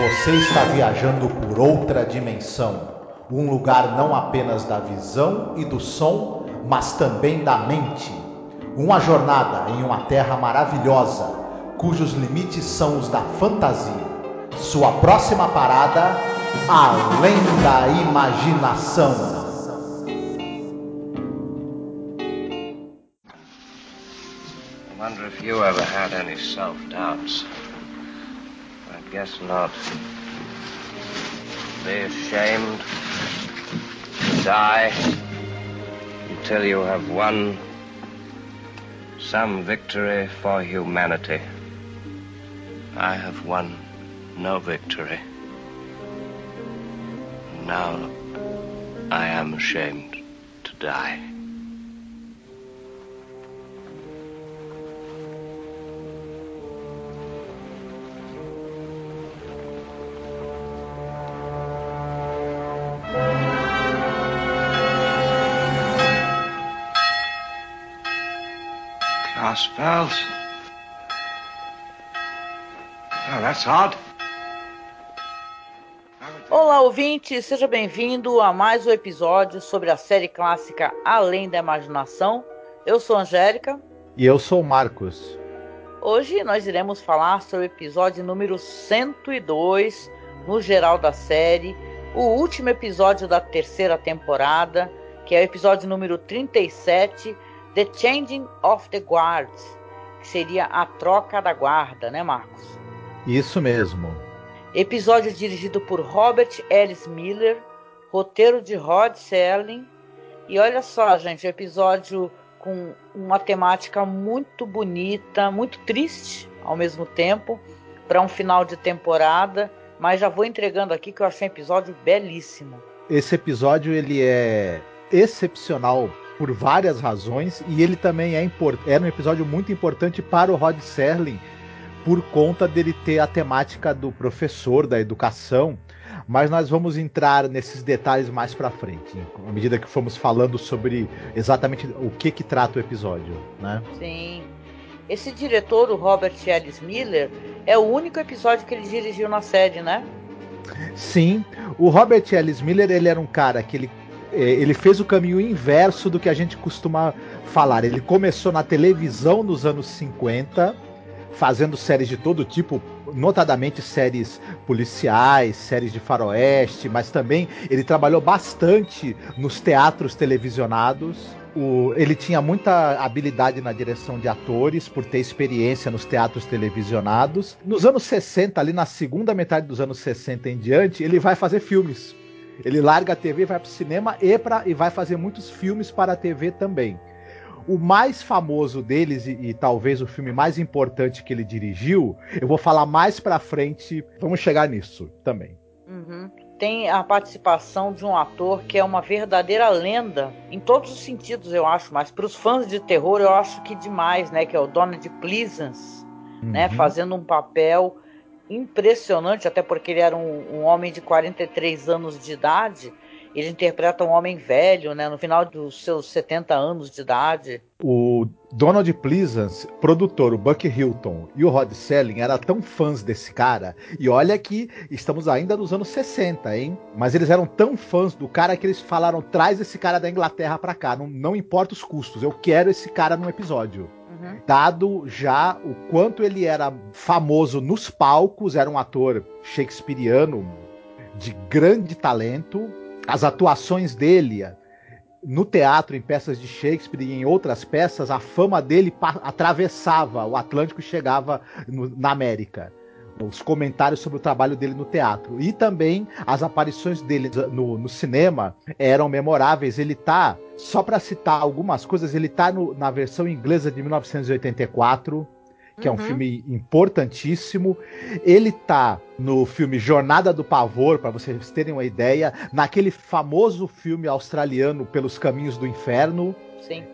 Você está viajando por outra dimensão, um lugar não apenas da visão e do som, mas também da mente. Uma jornada em uma terra maravilhosa, cujos limites são os da fantasia. Sua próxima parada, além da imaginação. I wonder if you ever had any self doubts. I guess not. Be ashamed die until you have won some victory for humanity. I have won no victory. Now I am ashamed to die. Spells. Oh, that's odd. Olá, ouvinte, seja bem-vindo a mais um episódio sobre a série clássica Além da Imaginação. Eu sou Angélica. E eu sou o Marcos. Hoje nós iremos falar sobre o episódio número 102, no geral da série, o último episódio da terceira temporada, que é o episódio número 37, The Changing of the Guards, que seria a troca da guarda, né, Marcos? Isso mesmo. Episódio dirigido por Robert Ellis Miller, roteiro de Rod Serling. E olha só, gente, episódio com uma temática muito bonita, muito triste ao mesmo tempo, para um final de temporada. Mas já vou entregando aqui que eu achei um episódio belíssimo. Esse episódio ele é excepcional por várias razões e ele também é, é um episódio muito importante para o Rod Serling por conta dele ter a temática do professor da educação, mas nós vamos entrar nesses detalhes mais para frente, à medida que formos falando sobre exatamente o que que trata o episódio, né? Sim. Esse diretor, o Robert Ellis Miller, é o único episódio que ele dirigiu na série, né? Sim, o Robert Ellis Miller ele era um cara que ele ele fez o caminho inverso do que a gente costuma falar. Ele começou na televisão nos anos 50, fazendo séries de todo tipo, notadamente séries policiais, séries de faroeste, mas também ele trabalhou bastante nos teatros televisionados. O, ele tinha muita habilidade na direção de atores, por ter experiência nos teatros televisionados. Nos anos 60, ali na segunda metade dos anos 60 em diante, ele vai fazer filmes. Ele larga a TV, vai para o cinema e, pra, e vai fazer muitos filmes para a TV também. O mais famoso deles, e, e, talvez o filme mais importante que ele dirigiu, eu vou falar mais pra frente, vamos chegar nisso também. Uhum. Tem a participação de um ator que é uma verdadeira lenda, em todos os sentidos, eu acho, mas para os fãs de terror eu acho que demais, né? Que é o Donald Pleasance, né, uhum. né? Fazendo um papel impressionante, até porque ele era um, um, homem de 43 anos de idade. Ele interpreta um homem velho, né, no final dos seus 70 anos de idade. O Donald Pleasance, produtor, o Buck Hilton e o Rod Selling eram tão fãs desse cara. E olha que estamos ainda nos anos 60, hein? Mas eles eram tão fãs do cara que eles falaram: traz esse cara da Inglaterra pra cá, não, não importa os custos, eu quero esse cara no episódio. Uhum. Dado já o quanto ele era famoso nos palcos, era um ator shakespeariano de grande talento. As atuações dele no teatro, em peças de Shakespeare e em outras peças, a fama dele atravessava o Atlântico e chegava no, na América os comentários sobre o trabalho dele no teatro. E também as aparições dele no, no cinema eram memoráveis. Ele tá, só para citar algumas coisas, ele tá no, na versão inglesa de 1984 que é um uhum. filme importantíssimo. Ele tá no filme Jornada do Pavor, para vocês terem uma ideia, naquele famoso filme australiano Pelos Caminhos do Inferno. Sim.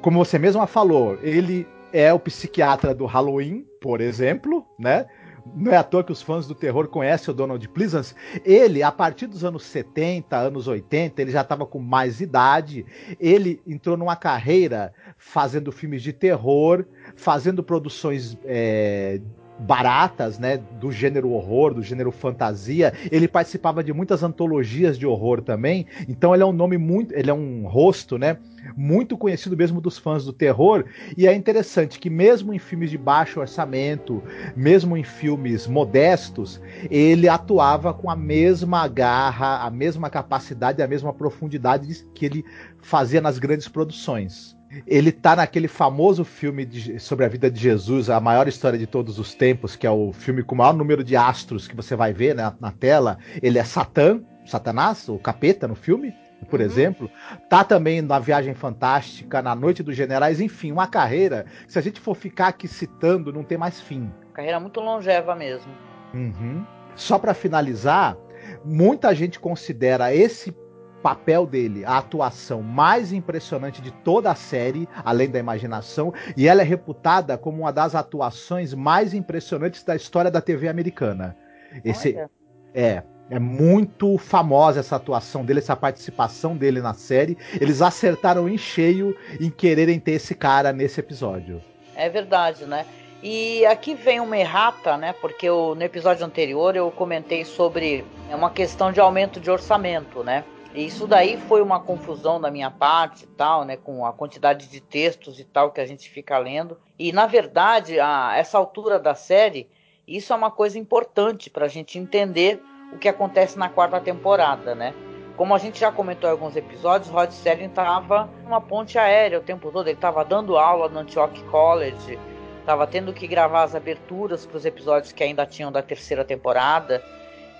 Como você mesma falou, ele é o psiquiatra do Halloween, por exemplo, né? Não é à toa que os fãs do terror conhecem o Donald Pleasance. Ele, a partir dos anos 70, anos 80, ele já estava com mais idade. Ele entrou numa carreira fazendo filmes de terror, fazendo produções é, baratas, né, do gênero horror, do gênero fantasia. Ele participava de muitas antologias de horror também. Então ele é um nome muito, ele é um rosto, né, muito conhecido mesmo dos fãs do terror. E é interessante que mesmo em filmes de baixo orçamento, mesmo em filmes modestos, ele atuava com a mesma garra, a mesma capacidade, a mesma profundidade que ele fazia nas grandes produções. Ele tá naquele famoso filme de, sobre a vida de Jesus, a maior história de todos os tempos, que é o filme com o maior número de astros que você vai ver né, na tela. Ele é Satã, Satanás, o capeta no filme, por uhum. exemplo. Tá também na Viagem Fantástica, na Noite dos Generais, enfim, uma carreira que se a gente for ficar aqui citando, não tem mais fim. Carreira muito longeva mesmo. Uhum. Só para finalizar, muita gente considera esse papel dele, a atuação mais impressionante de toda a série, além da imaginação, e ela é reputada como uma das atuações mais impressionantes da história da TV americana. Esse Olha. é é muito famosa essa atuação dele, essa participação dele na série. Eles acertaram em cheio em quererem ter esse cara nesse episódio. É verdade, né? E aqui vem uma errata, né? Porque eu, no episódio anterior eu comentei sobre uma questão de aumento de orçamento, né? Isso daí foi uma confusão da minha parte e tal, né, com a quantidade de textos e tal que a gente fica lendo. E na verdade, a essa altura da série, isso é uma coisa importante para a gente entender o que acontece na quarta temporada, né? Como a gente já comentou em alguns episódios, Rod Serling estava numa ponte aérea o tempo todo. Ele estava dando aula no Antioch College, estava tendo que gravar as aberturas para os episódios que ainda tinham da terceira temporada.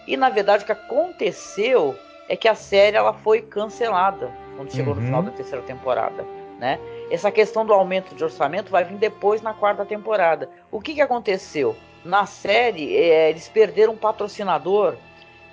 E na verdade, o que aconteceu é que a série ela foi cancelada quando chegou uhum. no final da terceira temporada, né? Essa questão do aumento de orçamento vai vir depois na quarta temporada. O que, que aconteceu? Na série, é, eles perderam um patrocinador,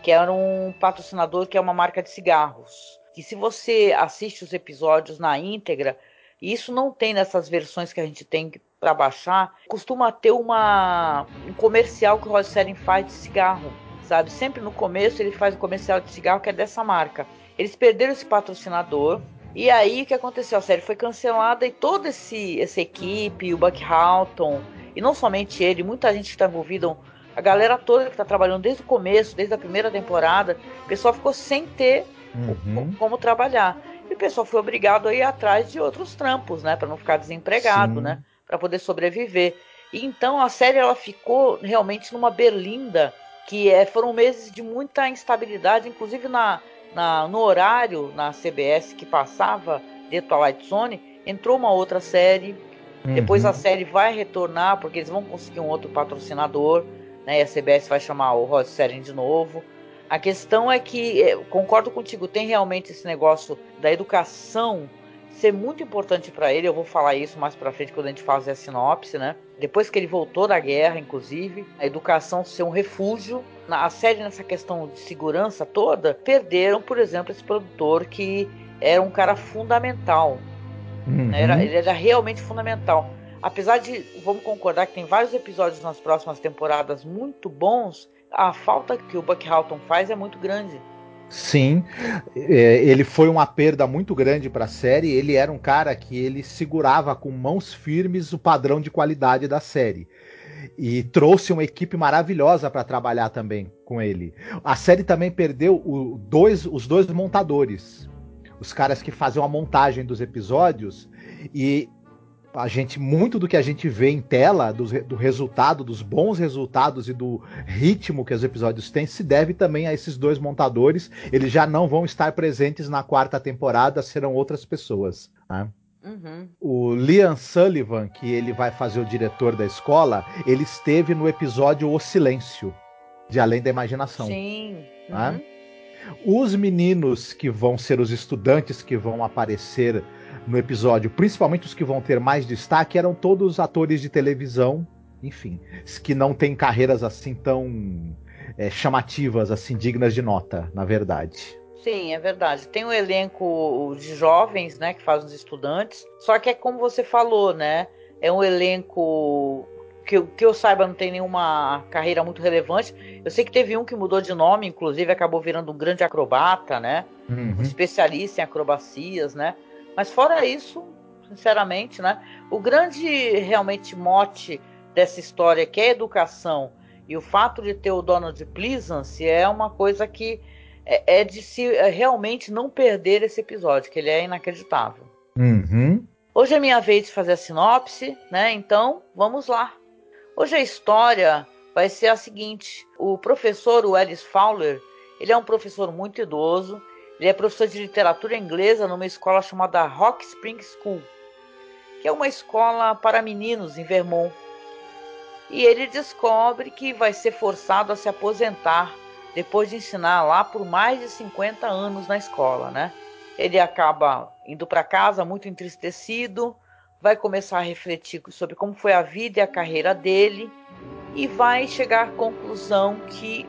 que era um patrocinador que é uma marca de cigarros. Que se você assiste os episódios na íntegra, isso não tem nessas versões que a gente tem para baixar, costuma ter uma, um comercial que o Rod Serling faz de cigarro sabe? Sempre no começo ele faz um comercial de cigarro que é dessa marca. Eles perderam esse patrocinador. E aí o que aconteceu? A série foi cancelada e toda esse, essa equipe, o Buck Halton, e não somente ele, muita gente que está envolvida, a galera toda que está trabalhando desde o começo, desde a primeira temporada, o pessoal ficou sem ter uhum. como trabalhar. E o pessoal foi obrigado a ir atrás de outros trampos, né? Para não ficar desempregado, Sim. né? Para poder sobreviver. E então a série ela ficou realmente numa berlinda que é, foram meses de muita instabilidade, inclusive na, na, no horário na CBS que passava The Twilight Zone, entrou uma outra série. Uhum. Depois a série vai retornar porque eles vão conseguir um outro patrocinador, né? E a CBS vai chamar o Rod Serling de novo. A questão é que, é, concordo contigo, tem realmente esse negócio da educação ser muito importante para ele. Eu vou falar isso mais para frente quando a gente fazer a sinopse, né? Depois que ele voltou da guerra, inclusive, a educação ser um refúgio. A série nessa questão de segurança toda, perderam, por exemplo, esse produtor que era um cara fundamental. Uhum. Era, ele era realmente fundamental. Apesar de, vamos concordar que tem vários episódios nas próximas temporadas muito bons, a falta que o Buck Halton faz é muito grande. Sim, é, ele foi uma perda muito grande para a série. Ele era um cara que ele segurava com mãos firmes o padrão de qualidade da série e trouxe uma equipe maravilhosa para trabalhar também com ele. A série também perdeu o, dois, os dois montadores, os caras que faziam a montagem dos episódios e a gente muito do que a gente vê em tela do, do, resultado, dos bons resultados e do ritmo que os episódios têm se deve também a esses dois montadores. Eles já não vão estar presentes na quarta temporada, serão outras pessoas. Né? Uhum. O Liam Sullivan, que ele vai fazer o diretor da escola, ele esteve no episódio O Silêncio, de Além da Imaginação. Sim. Né? Uhum. Os meninos que vão ser os estudantes que vão aparecer no episódio, principalmente os que vão ter mais destaque, eram todos atores de televisão, enfim, que não têm carreiras assim tão é, chamativas, assim, dignas de nota, na verdade. Sim, é verdade. Tem um elenco de jovens, né, que faz os estudantes. Só que é como você falou, né? É um elenco que, que eu saiba não tem nenhuma carreira muito relevante. Eu sei que teve um que mudou de nome, inclusive acabou virando um grande acrobata, né? Uhum. Um especialista em acrobacias, né? Mas fora isso, sinceramente, né? O grande realmente mote dessa história que é educação e o fato de ter o Donald Pleasance é uma coisa que é, é de se é, realmente não perder esse episódio, que ele é inacreditável. Uhum. Hoje é minha vez de fazer a sinopse, né? Então vamos lá. Hoje a história vai ser a seguinte: o professor o Ellis Fowler, ele é um professor muito idoso. Ele é professor de literatura inglesa numa escola chamada Rock Spring School, que é uma escola para meninos em Vermont e ele descobre que vai ser forçado a se aposentar depois de ensinar lá por mais de 50 anos na escola, né? Ele acaba indo para casa muito entristecido, vai começar a refletir sobre como foi a vida e a carreira dele e vai chegar à conclusão que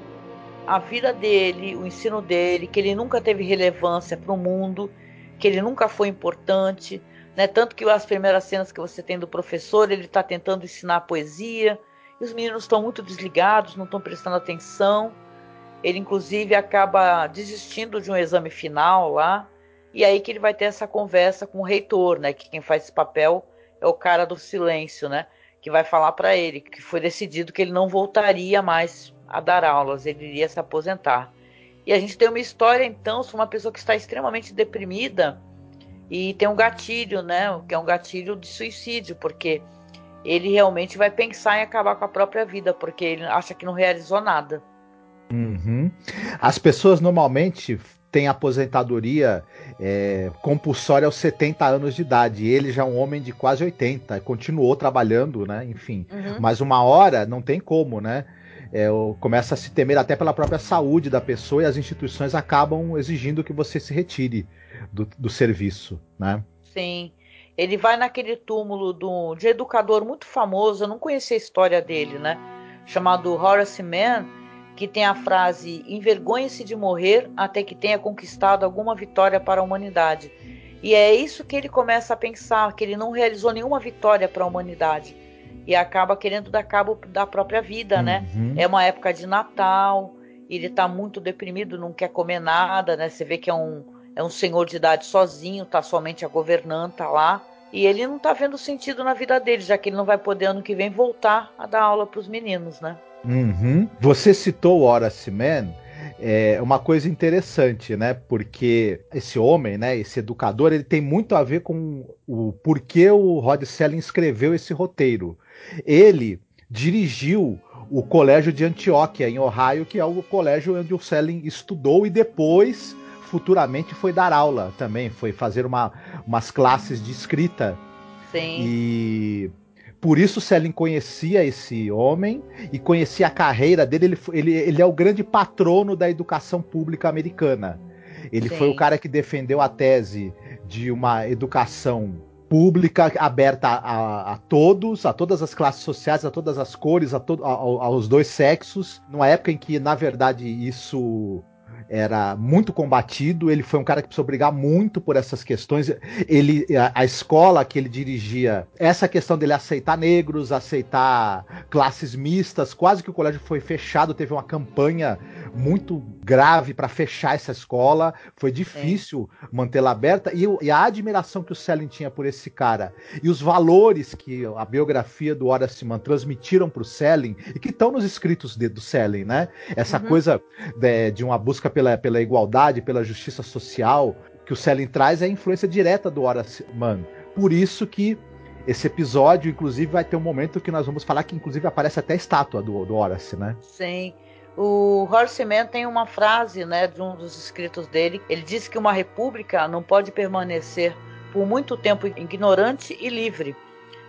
a vida dele, o ensino dele, que ele nunca teve relevância para o mundo, que ele nunca foi importante, né? Tanto que as primeiras cenas que você tem do professor, ele está tentando ensinar poesia, e os meninos estão muito desligados, não estão prestando atenção. Ele, inclusive, acaba desistindo de um exame final lá. E aí que ele vai ter essa conversa com o reitor, né? Que quem faz esse papel é o cara do silêncio, né? Que vai falar para ele que foi decidido que ele não voltaria mais a dar aulas, ele iria se aposentar. E a gente tem uma história, então, sobre uma pessoa que está extremamente deprimida e tem um gatilho, né? Que é um gatilho de suicídio, porque ele realmente vai pensar em acabar com a própria vida, porque ele acha que não realizou nada. Uhum. As pessoas normalmente têm aposentadoria é, compulsória aos 70 anos de idade. Ele já é um homem de quase 80, continuou trabalhando, né? Enfim. Uhum. Mas uma hora não tem como, né? É, começa a se temer até pela própria saúde da pessoa e as instituições acabam exigindo que você se retire do, do serviço, né? Sim. Ele vai naquele túmulo do, de educador muito famoso, eu não conhecia a história dele, né? Chamado Horace Mann, que tem a frase: envergonhe-se de morrer até que tenha conquistado alguma vitória para a humanidade. E é isso que ele começa a pensar, que ele não realizou nenhuma vitória para a humanidade. E acaba querendo dar cabo da própria vida, né? uhum. né? É uma época de Natal, ele está muito deprimido, não quer comer nada, né? Você vê que é um, é um senhor de idade sozinho, tá somente a governanta lá. E ele não tá vendo sentido na vida dele, já que ele não vai poder ano que vem voltar a dar aula para os meninos, né? Uhum. Você citou o Horace Mann, é uma coisa interessante, né? Porque esse homem, né, esse educador, ele tem muito a ver com o porquê o Rod Selling escreveu esse roteiro. Ele dirigiu o colégio de Antioquia, em Ohio, que é o colégio onde o Selling estudou e depois futuramente foi dar aula também, foi fazer uma, umas classes de escrita. Sim. E por isso Selin conhecia esse homem e conhecia a carreira dele. Ele, ele, ele é o grande patrono da educação pública americana. Ele Sim. foi o cara que defendeu a tese de uma educação pública aberta a, a, todos, a todas as classes sociais, a todas as cores, a to, a, aos dois sexos, numa época em que, na verdade, isso era muito combatido, ele foi um cara que precisou brigar muito por essas questões. Ele, a, a, escola que ele dirigia, essa questão dele aceitar negros, aceitar classes mistas, quase que o colégio foi fechado, teve uma campanha muito grave para fechar essa escola, foi difícil é. mantê-la aberta e, e, a admiração que o Selling tinha por esse cara e os valores que a biografia do Horace Mann transmitiram para o Selling e que estão nos escritos de, do Selling, né? Essa uhum. coisa de, de uma busca pela, pela igualdade, pela justiça social, que o Selling traz é a influência direta do Horace Mann. Por isso que esse episódio, inclusive, vai ter um momento que nós vamos falar que, inclusive, aparece até a estátua do, do Horace, né? Sim. O Horace Mann tem uma frase, né, de um dos escritos dele. Ele diz que uma república não pode permanecer por muito tempo ignorante e livre.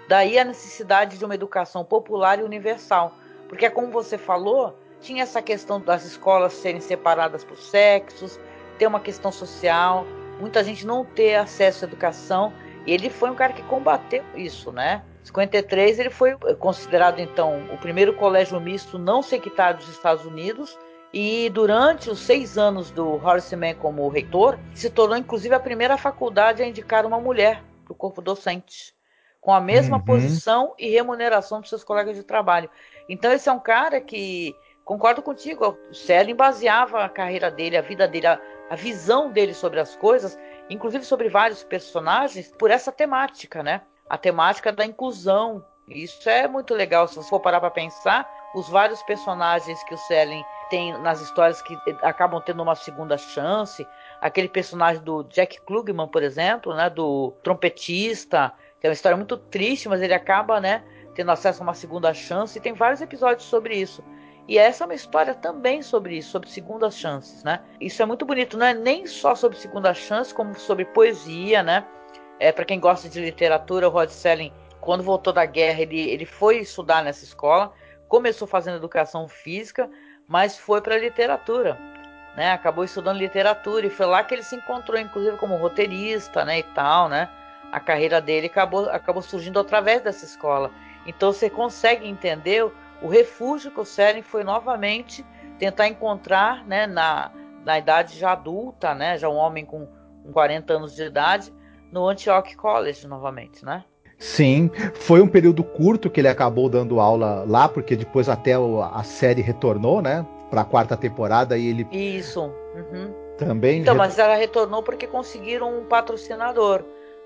Daí a necessidade de uma educação popular e universal. Porque, como você falou, tinha essa questão das escolas serem separadas por sexos, ter uma questão social, muita gente não ter acesso à educação. E ele foi um cara que combateu isso, né? Em 53 ele foi considerado então o primeiro colégio misto não sectário dos Estados Unidos e durante os seis anos do Horace Mann como reitor se tornou inclusive a primeira faculdade a indicar uma mulher para o corpo docente com a mesma uhum. posição e remuneração dos seus colegas de trabalho. Então esse é um cara que concordo contigo. O Selling baseava a carreira dele, a vida dele, a, a, visão dele sobre as coisas, inclusive sobre vários personagens, por essa temática, né? A temática da inclusão Isso é muito legal se você for parar para pensar. Os vários personagens que o Selling tem nas histórias que acabam tendo uma segunda chance. Aquele personagem do Jack Klugman, por exemplo, né, do trompetista, que é uma história muito triste, mas ele acaba, né, tendo acesso a uma segunda chance. E tem vários episódios sobre isso. E essa é uma história também sobre isso, sobre segundas chances, né? Isso é muito bonito, não é nem só sobre segunda chance, como sobre poesia, né? É, para quem gosta de literatura, o Rod Selling, quando voltou da guerra, ele, ele foi estudar nessa escola, começou fazendo educação física, mas foi para literatura, né? Acabou estudando literatura e foi lá que ele se encontrou, inclusive como roteirista, né? E tal, né? A carreira dele acabou, acabou surgindo através dessa escola. Então você consegue entender o refúgio que o Seren foi novamente tentar encontrar, né? Na, na idade já adulta, né? Já um homem com, com 40 anos de idade, no Antioch College novamente, né? Sim, foi um período curto que ele acabou dando aula lá, porque depois até a série retornou, né? Para a quarta temporada e ele. Isso. Uhum. Também. Então, mas ela retornou porque conseguiram um patrocinador,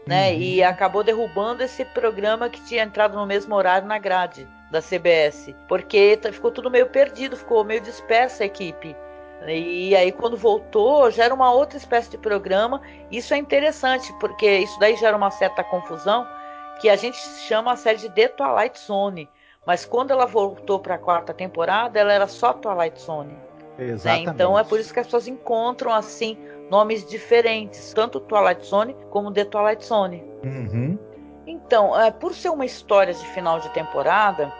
né? Uhum. E acabou derrubando esse programa que tinha entrado no mesmo horário na grade da CBS, porque ficou tudo meio perdido, ficou meio dispersa a equipe. E aí, quando voltou, já era uma outra espécie de programa. Isso é interessante, porque isso daí gera uma certa confusão, que a gente chama a série de The Twilight Zone. Mas quando ela voltou para a quarta temporada, ela era só Twilight Zone. Exatamente. Né? Então é por isso que as pessoas encontram assim nomes diferentes, tanto Twilight Zone como The Twilight Zone. Uhum. Então, é, por ser uma história de final de temporada,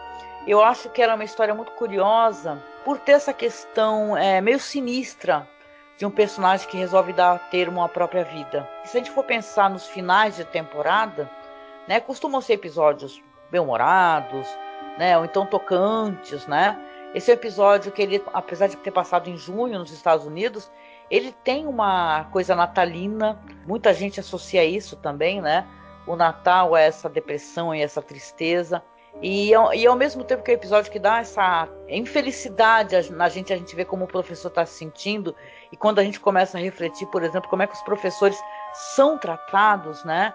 eu acho que era uma história muito curiosa por ter essa questão é, meio sinistra de um personagem que resolve dar termo à própria vida. E se a gente for pensar nos finais de temporada, né? Costumam ser episódios bem-humorados, né? Ou então tocantes, né? Esse é episódio que ele, apesar de ter passado em junho nos Estados Unidos, ele tem uma coisa natalina. Muita gente associa isso também, né? O Natal a essa depressão e essa tristeza. E, e ao mesmo tempo que é um episódio que dá essa infelicidade na gente, a gente vê como o professor está se sentindo. E quando a gente começa a refletir, por exemplo, como é que os professores são tratados, né?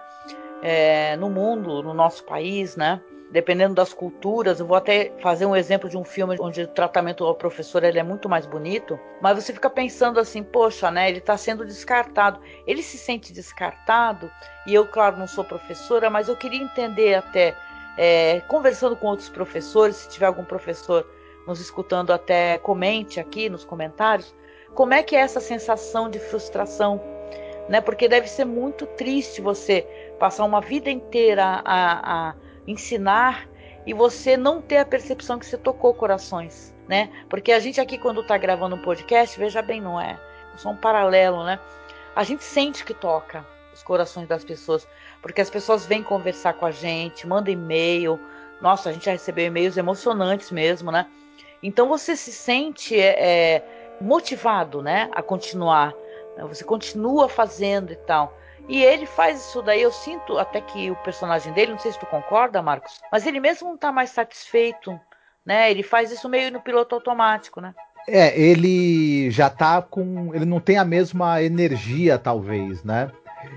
é, no mundo, no nosso país, né? Dependendo das culturas, eu vou até fazer um exemplo de um filme onde o tratamento ao professor ele é muito mais bonito, mas você fica pensando assim, poxa, né? Ele está sendo descartado. Ele se sente descartado, e eu, claro, não sou professora, mas eu queria entender até, é, conversando com outros professores, se tiver algum professor nos escutando, até comente aqui nos comentários, como é que é essa sensação de frustração, né? Porque deve ser muito triste você passar uma vida inteira a, a ensinar e você não ter a percepção que você tocou corações, né? Porque a gente aqui quando está gravando um podcast, veja bem, não é só um paralelo, né? A gente sente que toca os corações das pessoas, porque as pessoas vêm conversar com a gente, mandam e-mail. Nossa, a gente já recebeu e-mails emocionantes mesmo, né? Então você se sente é, é motivado, né, a continuar. Você continua fazendo e tal. E ele faz isso daí, eu sinto até que o personagem dele, não sei se tu concorda, Marcos, mas ele mesmo não tá mais satisfeito, né? Ele faz isso meio no piloto automático, né? É, ele já tá com. Ele não tem a mesma energia, talvez, né?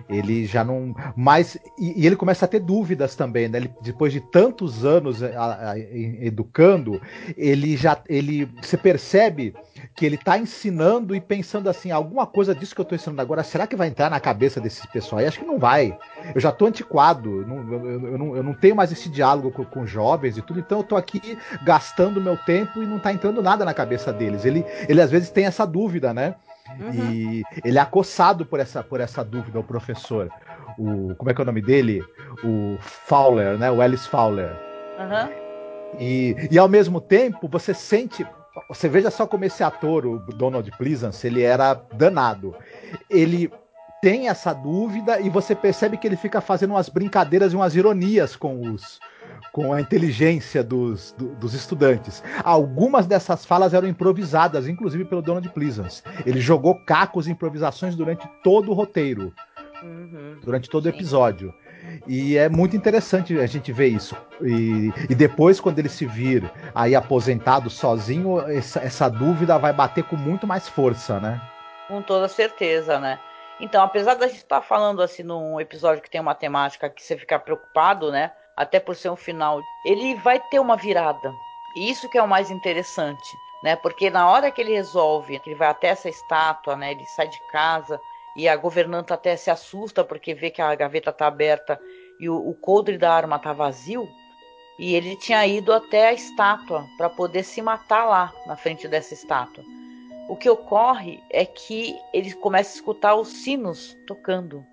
Ele já não. Mas. E, e ele começa a ter dúvidas também, né? Ele, depois de tantos anos a, a, a, educando, ele já. Ele. Você percebe que ele está ensinando e pensando assim, alguma coisa disso que eu estou ensinando agora, será que vai entrar na cabeça desses pessoal aí? Acho que não vai. Eu já estou antiquado, não, eu, eu, não, eu, não, tenho mais esse diálogo com, com, jovens e tudo, então eu estou aqui gastando meu tempo e não está entrando nada na cabeça deles. Ele, ele às vezes tem essa dúvida, né? Uhum. E ele é acossado por essa, por essa dúvida, o professor. O, como é que é o nome dele? O Fowler, né? O Alice Fowler. Uhum. E, e ao mesmo tempo, você sente você veja só como esse ator, o Donald Pleasance, ele era danado. Ele tem essa dúvida e você percebe que ele fica fazendo umas brincadeiras e umas ironias com os com a inteligência dos, do, dos estudantes. Algumas dessas falas eram improvisadas, inclusive pelo Donald Pleasance. Ele jogou cacos e improvisações durante todo o roteiro, uhum, durante todo o episódio. E é muito interessante a gente ver isso. E, e depois, quando ele se vir aí aposentado sozinho, essa, essa dúvida vai bater com muito mais força, né? Com toda certeza, né? Então, apesar da gente estar falando assim num episódio que tem uma temática que você fica preocupado, né? Até por ser um final, ele vai ter uma virada. E isso que é o mais interessante, né? Porque na hora que ele resolve, que ele vai até essa estátua, né? Ele sai de casa e a governanta até se assusta porque vê que a gaveta está aberta e o, o coldre da arma está vazio. E ele tinha ido até a estátua para poder se matar lá, na frente dessa estátua. O que ocorre é que ele começa a escutar os sinos tocando.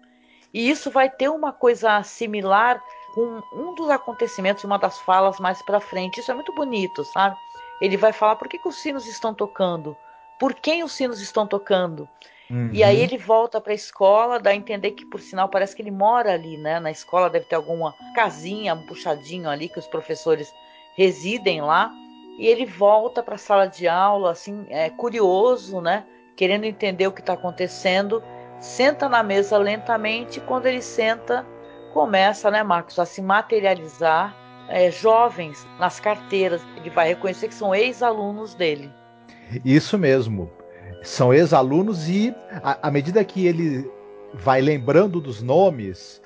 E isso vai ter uma coisa similar com um dos acontecimentos, uma das falas mais para frente. Isso é muito bonito, sabe? Ele vai falar por que, que os sinos estão tocando, por quem os sinos estão tocando. Uhum. E aí ele volta para a escola, dá a entender que, por sinal, parece que ele mora ali, né? Na escola deve ter alguma casinha, um puxadinho ali que os professores residem lá. E ele volta para a sala de aula, assim, é, curioso, né? Querendo entender o que está acontecendo. Senta na mesa lentamente. E quando ele senta, começa, né, Marcos, a se materializar é, jovens nas carteiras. Ele vai reconhecer que são ex-alunos dele. Isso mesmo são ex-alunos e à medida que ele vai lembrando dos nomes,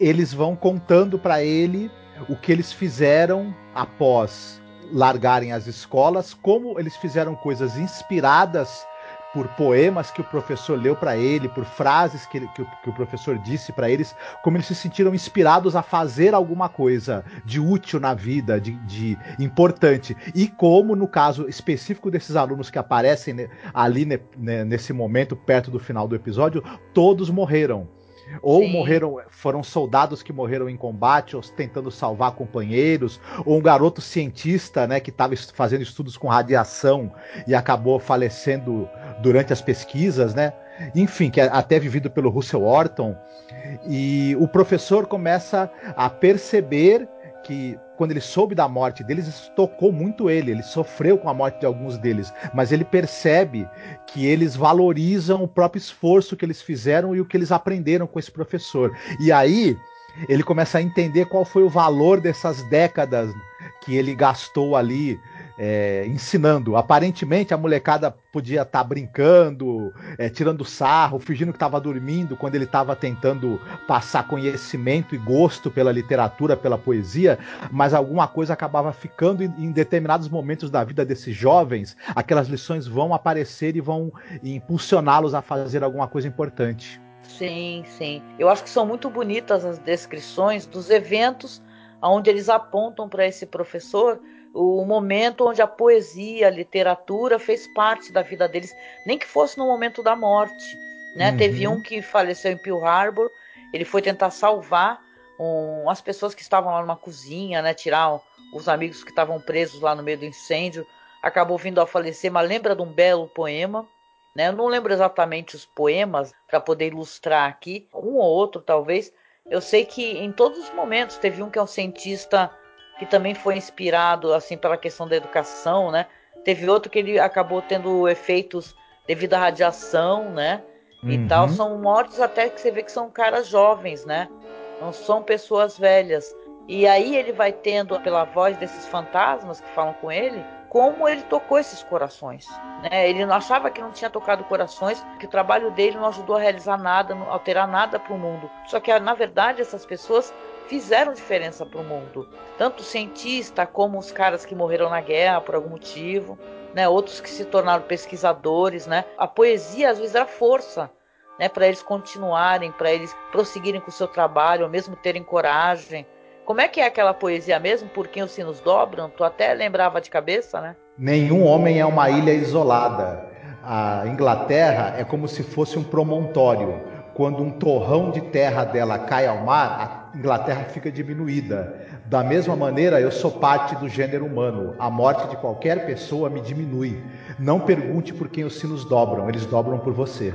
eles vão contando para ele o que eles fizeram após largarem as escolas, como eles fizeram coisas inspiradas por poemas que o professor leu para ele, por frases que, ele, que, o, que o professor disse para eles, como eles se sentiram inspirados a fazer alguma coisa de útil na vida, de, de importante. E como, no caso específico desses alunos que aparecem ali nesse momento, perto do final do episódio, todos morreram. Ou Sim. morreram, foram soldados que morreram em combate, ou tentando salvar companheiros, ou um garoto cientista, né, que estava fazendo estudos com radiação e acabou falecendo durante as pesquisas, né? Enfim, que é até vivido pelo Russell Orton. E o professor começa a perceber que quando ele soube da morte deles, isso tocou muito ele. Ele sofreu com a morte de alguns deles, mas ele percebe que eles valorizam o próprio esforço que eles fizeram e o que eles aprenderam com esse professor. E aí ele começa a entender qual foi o valor dessas décadas que ele gastou ali é, ensinando. Aparentemente a molecada podia estar tá brincando, é, tirando sarro, fingindo que estava dormindo quando ele estava tentando passar conhecimento e gosto pela literatura, pela poesia, mas alguma coisa acabava ficando em, em determinados momentos da vida desses jovens, aquelas lições vão aparecer e vão impulsioná-los a fazer alguma coisa importante. Sim, sim. Eu acho que são muito bonitas as descrições dos eventos onde eles apontam para esse professor o momento onde a poesia, a literatura fez parte da vida deles, nem que fosse no momento da morte. Né? Uhum. Teve um que faleceu em Pearl Harbor, ele foi tentar salvar um, as pessoas que estavam lá numa cozinha, né? tirar os amigos que estavam presos lá no meio do incêndio, acabou vindo a falecer, mas lembra de um belo poema. Né? Eu não lembro exatamente os poemas para poder ilustrar aqui, um ou outro talvez. Eu sei que em todos os momentos teve um que é um cientista que também foi inspirado assim pela questão da educação, né? Teve outro que ele acabou tendo efeitos devido à radiação, né? E uhum. tal. São mortes até que você vê que são caras jovens, né? Não são pessoas velhas. E aí ele vai tendo, pela voz desses fantasmas que falam com ele, como ele tocou esses corações. Né? Ele não achava que não tinha tocado corações, que o trabalho dele não ajudou a realizar nada, não alterar nada para o mundo. Só que, na verdade, essas pessoas fizeram diferença para o mundo. Tanto cientista como os caras que morreram na guerra por algum motivo, né? Outros que se tornaram pesquisadores, né? A poesia às vezes era força, né? Para eles continuarem, para eles prosseguirem com o seu trabalho, ou mesmo terem coragem. Como é que é aquela poesia mesmo? Por quem os sinos dobram? Tu até lembrava de cabeça, né? Nenhum homem é uma ilha isolada. A Inglaterra é como se fosse um promontório quando um torrão de terra dela cai ao mar, a Inglaterra fica diminuída. Da mesma maneira, eu sou parte do gênero humano. A morte de qualquer pessoa me diminui. Não pergunte por quem os sinos dobram, eles dobram por você.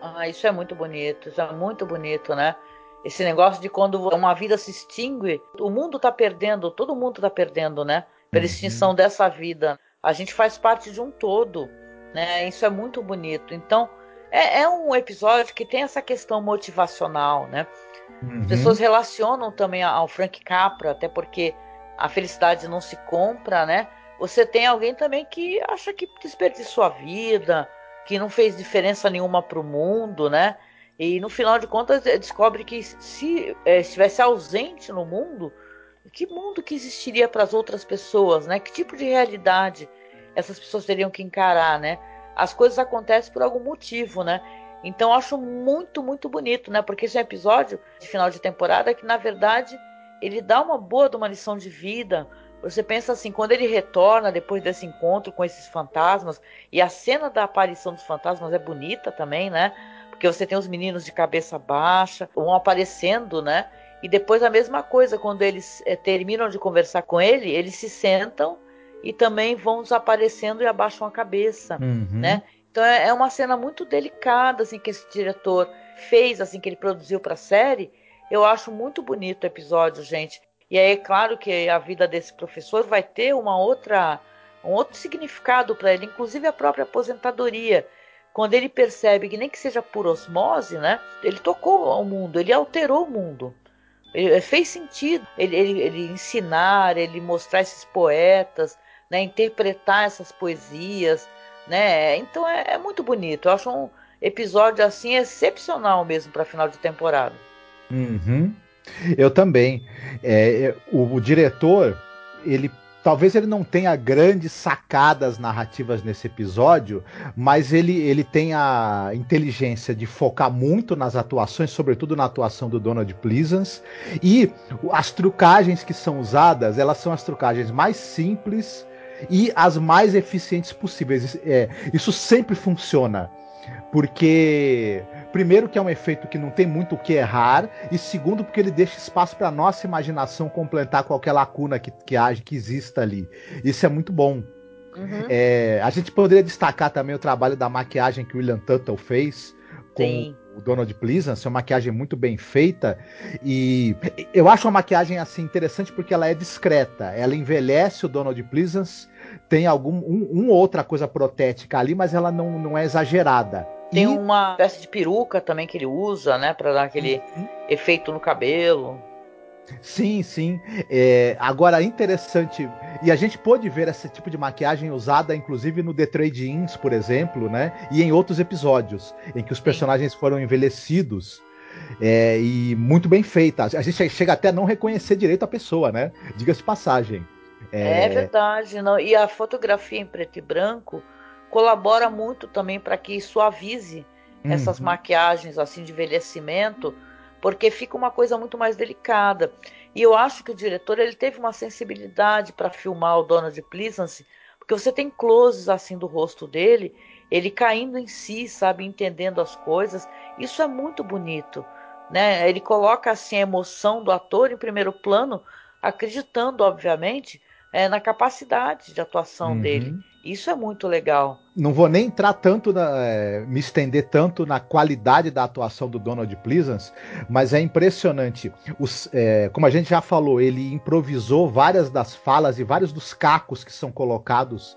Ah, isso é muito bonito, isso é muito bonito, né? Esse negócio de quando uma vida se extingue, o mundo está perdendo, todo mundo está perdendo, né? Pela uhum. extinção dessa vida. A gente faz parte de um todo, né? Isso é muito bonito. Então, é, é, um episódio que tem essa questão motivacional, né? Uhum. As pessoas relacionam também ao Frank Capra, até porque a felicidade não se compra, né? Você tem alguém também que acha que desperdiçou a vida, que não fez diferença nenhuma para o mundo, né? E no final de contas descobre que se é, estivesse ausente no mundo, que mundo que existiria para as outras pessoas, né? Que tipo de realidade essas pessoas teriam que encarar, né? As coisas acontecem por algum motivo, né? Então acho muito, muito bonito, né? Porque esse é um episódio de final de temporada que, na verdade, ele dá uma boa de uma lição de vida. Você pensa assim, quando ele retorna depois desse encontro com esses fantasmas, e a cena da aparição dos fantasmas é bonita também, né? Porque você tem os meninos de cabeça baixa, vão aparecendo, né? E depois a mesma coisa, quando eles é, terminam de conversar com ele, eles se sentam e também vão desaparecendo e abaixam a cabeça, uhum. né? Então é, é uma cena muito delicada assim que esse diretor fez, assim que ele produziu para a série. Eu acho muito bonito o episódio, gente. E aí é claro que a vida desse professor vai ter uma outra um outro significado para ele, inclusive a própria aposentadoria. Quando ele percebe que nem que seja por osmose, né? Ele tocou o mundo, ele alterou o mundo. Ele, fez sentido ele, ele, ele ensinar, ele mostrar esses poetas, né, interpretar essas poesias, né? Então é, é muito bonito. Eu acho um episódio assim excepcional mesmo para final de temporada. Uhum. Eu também. É, é, o, o, diretor, ele talvez ele não tenha grandes sacadas narrativas nesse episódio, mas ele, ele tem a inteligência de focar muito nas atuações, sobretudo na atuação do Donald Pleasance, e as trucagens que são usadas, elas são as trucagens mais simples e as mais eficientes possíveis. É, isso sempre funciona. Porque, primeiro, que é um efeito que não tem muito o que errar, e segundo, porque ele deixa espaço para nossa imaginação completar qualquer lacuna que, que, que exista ali. Isso é muito bom. Uhum. É, a gente poderia destacar também o trabalho da maquiagem que o William Tuttle fez com Sim. o Donald Pleasance, é uma maquiagem muito bem feita e eu acho uma maquiagem assim interessante porque ela é discreta, ela envelhece o Donald Pleasance tem algum um, um outra coisa protética ali, mas ela não, não é exagerada. Tem e... uma espécie de peruca também que ele usa, né, para dar aquele uhum. efeito no cabelo. Sim, sim. É, agora, interessante. E a gente pôde ver esse tipo de maquiagem usada, inclusive, no The Trade Ins, por exemplo, né? E em outros episódios, em que os personagens foram envelhecidos. É, e muito bem feita. A gente chega até a não reconhecer direito a pessoa, né? Diga-se passagem. É... é verdade, não. E a fotografia em preto e branco colabora muito também para que suavize uhum. essas maquiagens assim de envelhecimento, porque fica uma coisa muito mais delicada. E eu acho que o diretor ele teve uma sensibilidade para filmar o Donald Pleasance, porque você tem closes assim do rosto dele, ele caindo em si, sabe, entendendo as coisas. Isso é muito bonito, né? Ele coloca assim a emoção do ator em primeiro plano, acreditando, obviamente, é, na capacidade de atuação uhum. dele. Isso é muito legal. Não vou nem entrar tanto, na, é, me estender tanto na qualidade da atuação do Donald Pleasance, mas é impressionante. Os, é, como a gente já falou, ele improvisou várias das falas e vários dos cacos que são colocados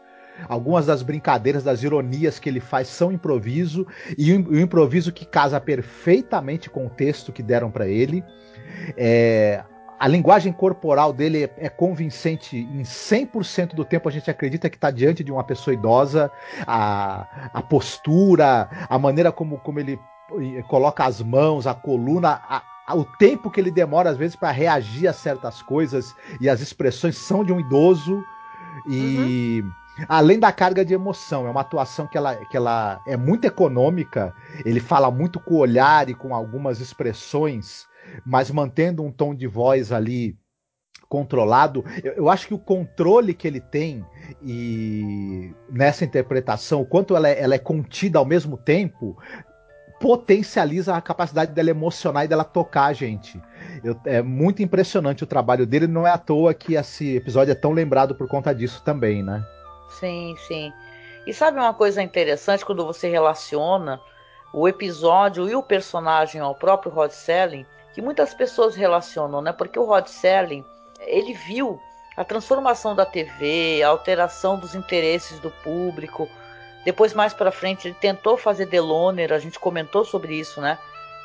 Algumas das brincadeiras, das ironias que ele faz são improviso e o improviso que casa perfeitamente com o texto que deram para ele. É, a linguagem corporal dele é, é convincente em 100% do tempo. A gente acredita que está diante de uma pessoa idosa, a, a postura, a maneira como, como ele coloca as mãos, a coluna, a, a, o tempo que ele demora às vezes para reagir a certas coisas. E as expressões são de um idoso. E uhum. além da carga de emoção, é uma atuação que ela, que ela é muito econômica, ele fala muito com o olhar e com algumas expressões mas mantendo um tom de voz ali controlado. Eu, eu, acho que o controle que ele tem e nessa interpretação, o quanto ela é, ela é contida ao mesmo tempo, potencializa a capacidade dela emocionar e dela tocar a gente. Eu, é muito impressionante o trabalho dele, não é à toa que esse episódio é tão lembrado por conta disso também, né? Sim, sim. E sabe uma coisa interessante quando você relaciona o episódio e o personagem ao próprio Rod Selling? Que muitas pessoas relacionam, né? Porque o Rod Serling, ele viu a transformação da TV, a alteração dos interesses do público. Depois, mais para frente, ele tentou fazer Deloner, a gente comentou sobre isso, né?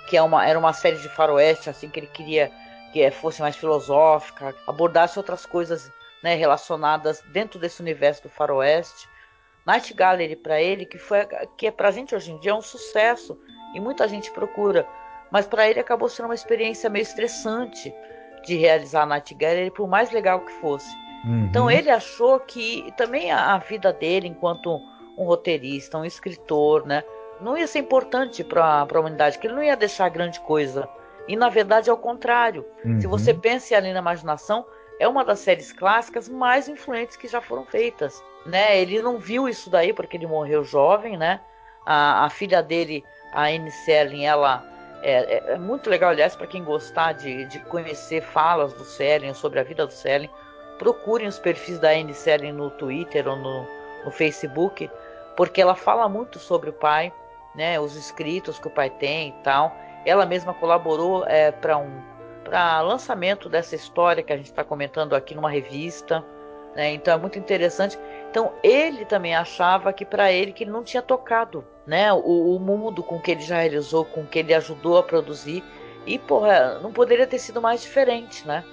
Que é uma, era uma série de faroeste, assim, que ele queria que fosse mais filosófica, abordasse outras coisas né, relacionadas dentro desse universo do faroeste. Night Gallery para ele, que foi que é pra gente hoje em dia é um sucesso e muita gente procura mas para ele acabou sendo uma experiência meio estressante. de realizar a Night Gallery, por mais legal que fosse. Uhum. Então ele achou que também a, a vida dele, enquanto um roteirista, um escritor, né, não ia ser importante para a humanidade, que ele não ia deixar grande coisa. E na verdade é o contrário. Uhum. Se você pensa ali na imaginação, é uma das séries clássicas mais influentes que já foram feitas. Né? Ele não viu isso daí porque ele morreu jovem, né? A, a filha dele, a Anne Serling, ela é, é, é, muito legal, aliás, para quem gostar de, de conhecer falas do Serling, sobre a vida do Serling, procurem os perfis da Anne Serling no Twitter ou no, no Facebook, porque ela fala muito sobre o pai, né, os escritos que o pai tem e tal. Ela mesma colaborou é, para um para lançamento dessa história que a gente está comentando aqui numa revista. Né, então é muito interessante. Então ele também achava que para ele que ele não tinha tocado, né, o, o, mundo com que ele já realizou, com que ele ajudou a produzir e porra, não poderia ter sido mais diferente, né?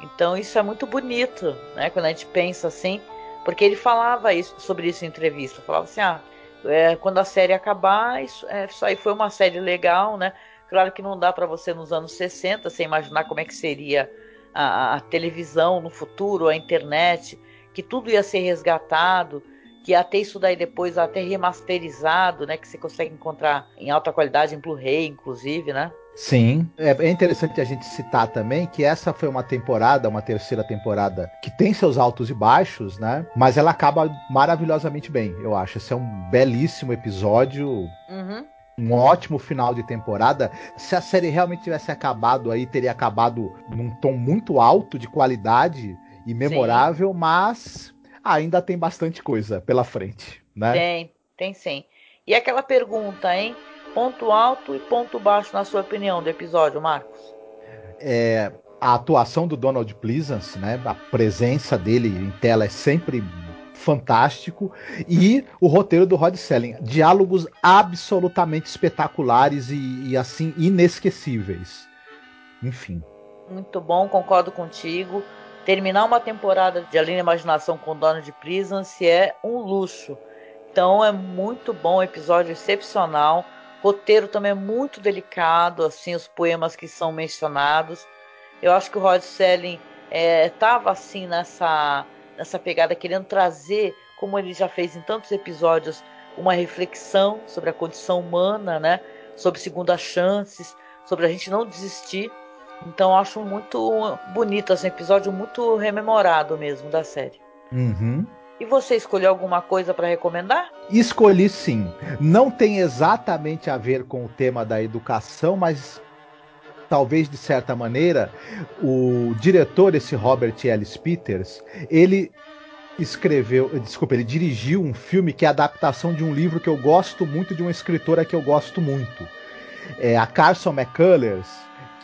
Então isso é muito bonito, né? Quando a gente pensa assim, porque ele falava isso, sobre isso em entrevista, falava assim, ah, é, quando a série acabar, isso, é, isso aí foi uma série legal, né? Claro que não dá para você nos anos 60 você imaginar como é que seria a, a televisão no futuro, a internet que tudo ia ser resgatado, que até isso daí depois até remasterizado, né, que você consegue encontrar em alta qualidade, em Blu-ray, inclusive, né? Sim, é, é interessante a gente citar também que essa foi uma temporada, uma terceira temporada, que tem seus altos e baixos, né? Mas ela acaba maravilhosamente bem, eu acho. Esse é um belíssimo episódio. Uhum um ótimo final de temporada. Se a série realmente tivesse acabado aí, teria acabado num tom muito alto de qualidade e memorável, sim. mas ainda tem bastante coisa pela frente, né? Tem, tem sim. E aquela pergunta, hein? Ponto alto e ponto baixo, na sua opinião, do episódio, Marcos? É, a atuação do Donald Pleasance, né? A presença dele em tela é sempre fantástico e o roteiro do Rod Selling, diálogos absolutamente espetaculares e, e assim inesquecíveis. Enfim. Muito bom, concordo contigo. Terminar uma temporada de Além da Imaginação com Dono de se é um luxo. Então é muito bom, episódio excepcional. Roteiro também é muito delicado, assim, os poemas que são mencionados. Eu acho que o Rod Selling estava é, assim nessa, nessa pegada, querendo trazer, como ele já fez em tantos episódios, uma reflexão sobre a condição humana, né? Sobre segundas chances, sobre a gente não desistir. Então acho muito bonito esse episódio, muito rememorado mesmo da série. Uhum. E você escolheu alguma coisa para recomendar? Escolhi sim. Não tem exatamente a ver com o tema da educação, mas talvez de certa maneira o diretor, esse Robert Ellis Peters, ele escreveu, desculpa, ele dirigiu um filme que é a adaptação de um livro que eu gosto muito de uma escritora que eu gosto muito. É a Carson McCullers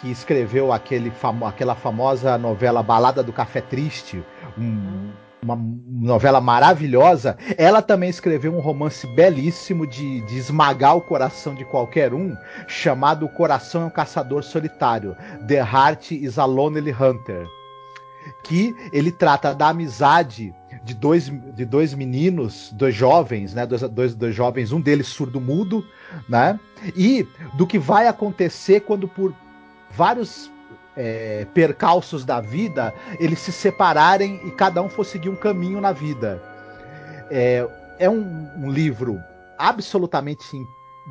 que escreveu aquele famo aquela famosa novela Balada do Café Triste, um, uma novela maravilhosa, ela também escreveu um romance belíssimo de, de esmagar o coração de qualquer um, chamado O Coração é um Caçador Solitário, The Heart is a Lonely Hunter, que ele trata da amizade de dois, de dois meninos, dois jovens, né? Dois, dois, dois jovens, um deles surdo-mudo, né? E do que vai acontecer quando por vários é, percalços da vida eles se separarem e cada um for seguir um caminho na vida. É, é um, um livro absolutamente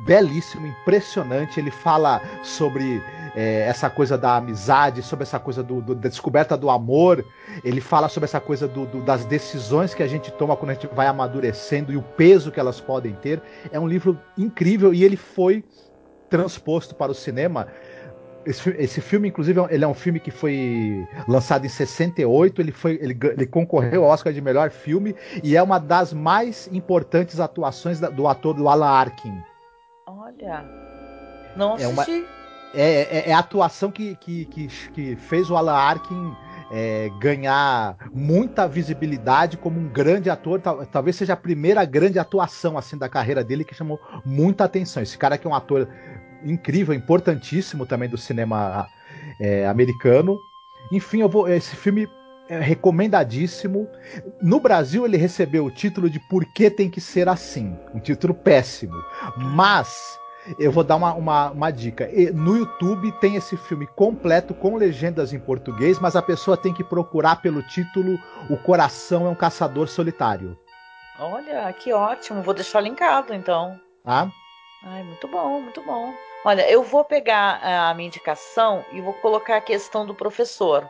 belíssimo, impressionante. Ele fala sobre é, essa coisa da amizade, sobre essa coisa do, do, da descoberta do amor. Ele fala sobre essa coisa do, das decisões que a gente toma quando a gente vai amadurecendo e o peso que elas podem ter. É um livro incrível e ele foi transposto para o cinema esse, esse, filme, inclusive, é ele é um filme que foi lançado em 68. Ele, foi, ele, ele concorreu ao Oscar de melhor filme e é uma das mais importantes atuações da, do ator do Alan Arkin. Olha, não assisti. É, uma, é, é, é, a atuação que, que, que, que fez o Alan Arkin é, ganhar muita visibilidade como um grande ator. Tal, talvez seja a primeira grande atuação assim da carreira dele que chamou muita atenção. Esse cara que é um ator incrível, importantíssimo também do cinema é, americano. Enfim, eu vou. Esse filme é recomendadíssimo. No Brasil, ele recebeu o título de Por que tem que ser assim? Um título péssimo. Mas eu vou dar uma, uma, uma dica. No YouTube tem esse filme completo com legendas em português, mas a pessoa tem que procurar pelo título O Coração é um Caçador Solitário. Olha, que ótimo. Vou deixar linkado então. Ah? Ai, muito bom, muito bom. Olha, eu vou pegar a minha indicação e vou colocar a questão do professor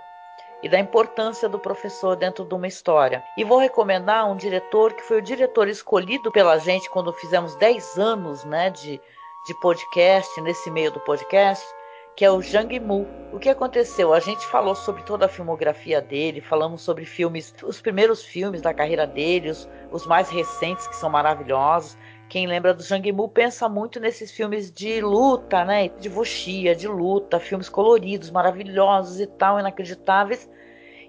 e da importância do professor dentro de uma história. E vou recomendar um diretor que foi o diretor escolhido pela gente quando fizemos 10 anos né, de, de podcast, nesse meio do podcast, que é o Zhang Mu. O que aconteceu? A gente falou sobre toda a filmografia dele, falamos sobre filmes, os primeiros filmes da carreira dele, os, os mais recentes que são maravilhosos. Quem lembra do Zhang Mu pensa muito nesses filmes de luta, né? De vuxia, de luta, filmes coloridos, maravilhosos e tal, inacreditáveis.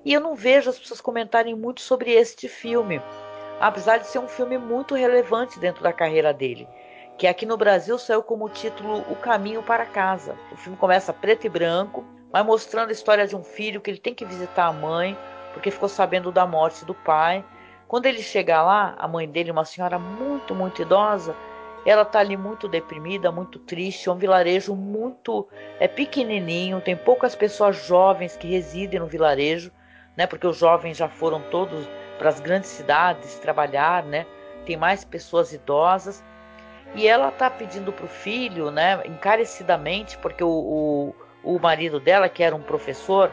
E eu não vejo as pessoas comentarem muito sobre este filme, apesar de ser um filme muito relevante dentro da carreira dele, que aqui no Brasil saiu como título O Caminho para Casa. O filme começa preto e branco, vai mostrando a história de um filho que ele tem que visitar a mãe, porque ficou sabendo da morte do pai quando ele chega lá, a mãe dele, uma senhora muito, muito idosa, ela está ali muito deprimida, muito triste. É um vilarejo muito é pequenininho, tem poucas pessoas jovens que residem no vilarejo, né? Porque os jovens já foram todos para as grandes cidades trabalhar, né? Tem mais pessoas idosas. E ela está pedindo para o filho, né, encarecidamente, porque o, o, o marido dela, que era um professor,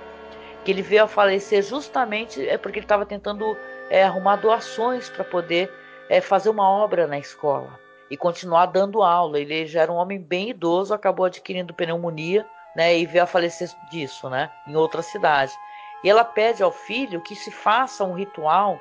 que ele veio a falecer justamente é porque ele estava tentando é, arrumar doações para poder é, fazer uma obra na escola e continuar dando aula. Ele já era um homem bem idoso, acabou adquirindo pneumonia né, e veio a falecer disso né, em outra cidade. E ela pede ao filho que se faça um ritual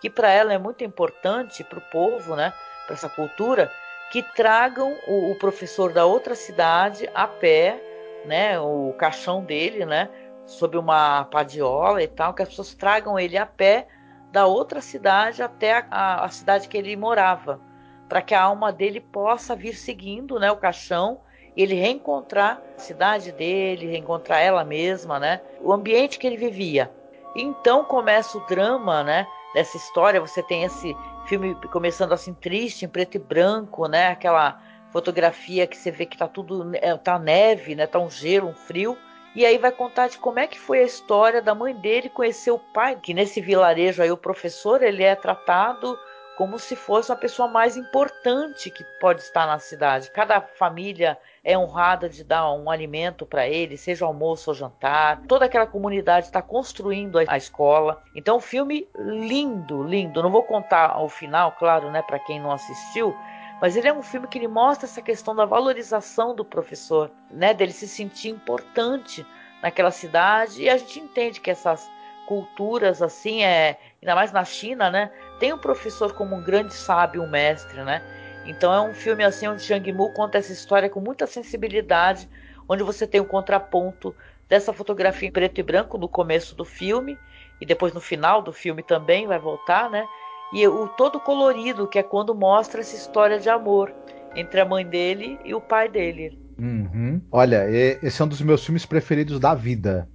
que para ela é muito importante para o povo, né, para essa cultura, que tragam o, o, professor da outra cidade a pé, né, o caixão dele, né, sob uma padiola e tal, que as pessoas tragam ele a pé da outra cidade até a, a, a cidade que ele morava, para que a alma dele possa vir seguindo né, o caixão e ele reencontrar a cidade dele, reencontrar ela mesma, né, o ambiente que ele vivia. Então começa o drama né, dessa história. Você tem esse filme começando assim triste, em preto e branco, né, aquela fotografia que você vê que tá tudo é, tá neve, né, tá um gelo, um frio e aí vai contar de como é que foi a história da mãe dele conhecer o pai, que nesse vilarejo aí o professor ele é tratado como se fosse a pessoa mais importante que pode estar na cidade. Cada família é honrada de dar um alimento para ele, seja almoço ou jantar. Toda aquela comunidade está construindo a escola. Então, filme lindo, lindo. Não vou contar o final, claro, né, para quem não assistiu, mas ele é um filme que ele mostra essa questão da valorização do professor, né, dele se sentir importante naquela cidade. E a gente entende que essas culturas assim, é, ainda mais na China, né, tem o professor como um grande sábio, um mestre, né? Então é um filme assim onde Zhang Mu conta essa história com muita sensibilidade, onde você tem o um contraponto dessa fotografia em preto e branco no começo do filme e depois no final do filme também vai voltar, né? E o todo colorido, que é quando mostra essa história de amor entre a mãe dele e o pai dele. Uhum. Olha, esse é um dos meus filmes preferidos da vida.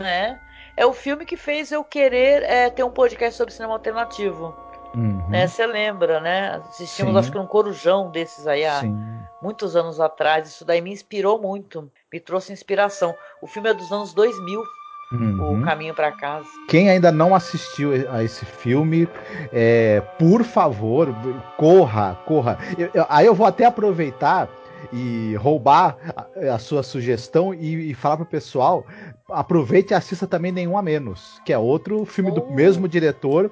É. É o filme que fez eu querer é, ter um podcast sobre cinema alternativo. Uhum. Né? Você lembra, né? Assistimos, Sim. acho que um corujão desses aí há Sim. muitos anos atrás. Isso daí me inspirou muito, me trouxe inspiração. O filme é dos anos 2000 uhum. O Caminho para Casa. Quem ainda não assistiu a esse filme, é, por favor, corra, corra. Eu, eu, aí eu vou até aproveitar e roubar a, a sua sugestão e, e falar pro pessoal, aproveite e assista também Nenhum a Menos, que é outro filme oh. do mesmo diretor